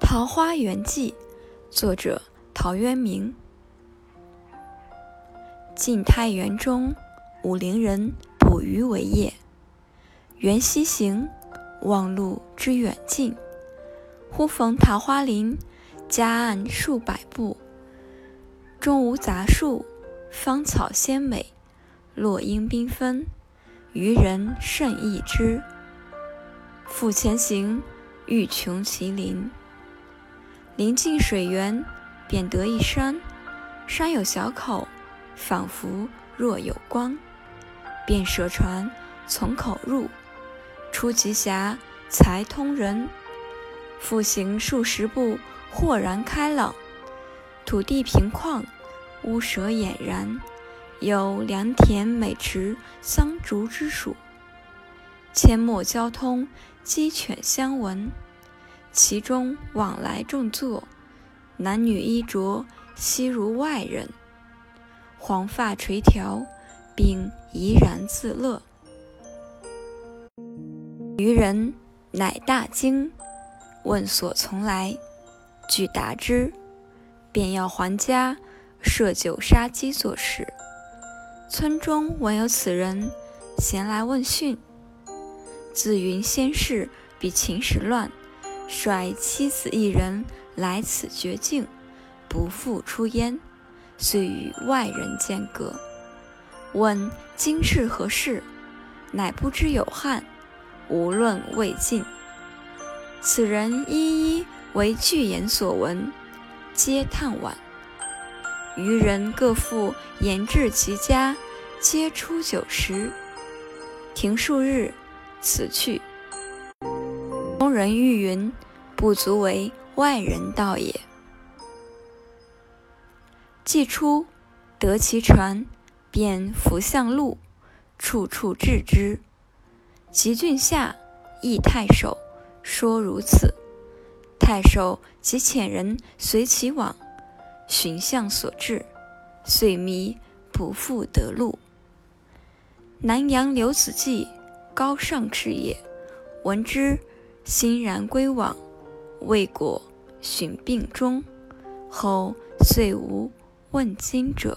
桃花源记》，作者陶渊明。晋太元中，武陵人捕鱼为业。缘溪行，忘路之远近，忽逢桃花林，夹岸数百步，中无杂树，芳草鲜美，落英缤纷，渔人甚异之。复前行，欲穷其林。临近水源，便得一山，山有小口，仿佛若有光。便舍船，从口入，出极狭，才通人。复行数十步，豁然开朗，土地平旷，屋舍俨然，有良田美池，桑竹之属。阡陌交通，鸡犬相闻。其中往来种作，男女衣着悉如外人，黄发垂髫，并怡然自乐。渔人乃大惊，问所从来，具答之，便要还家，设酒杀鸡作食。村中闻有此人，咸来问讯。自云先世比秦时乱。率妻子一人来此绝境，不复出焉，遂与外人间隔。问今是何世，乃不知有汉，无论未尽。此人一一为具言所闻，皆叹惋。余人各复言至其家，皆出酒食。停数日，辞去。中人欲云：“不足为外人道也。”既出，得其船，便扶向路，处处置之。及郡下，诣太守，说如此。太守即遣人随其往，寻向所至，遂迷，不复得路。南阳刘子骥，高尚士也，闻之。欣然归往，未果，寻病终。后遂无问津者。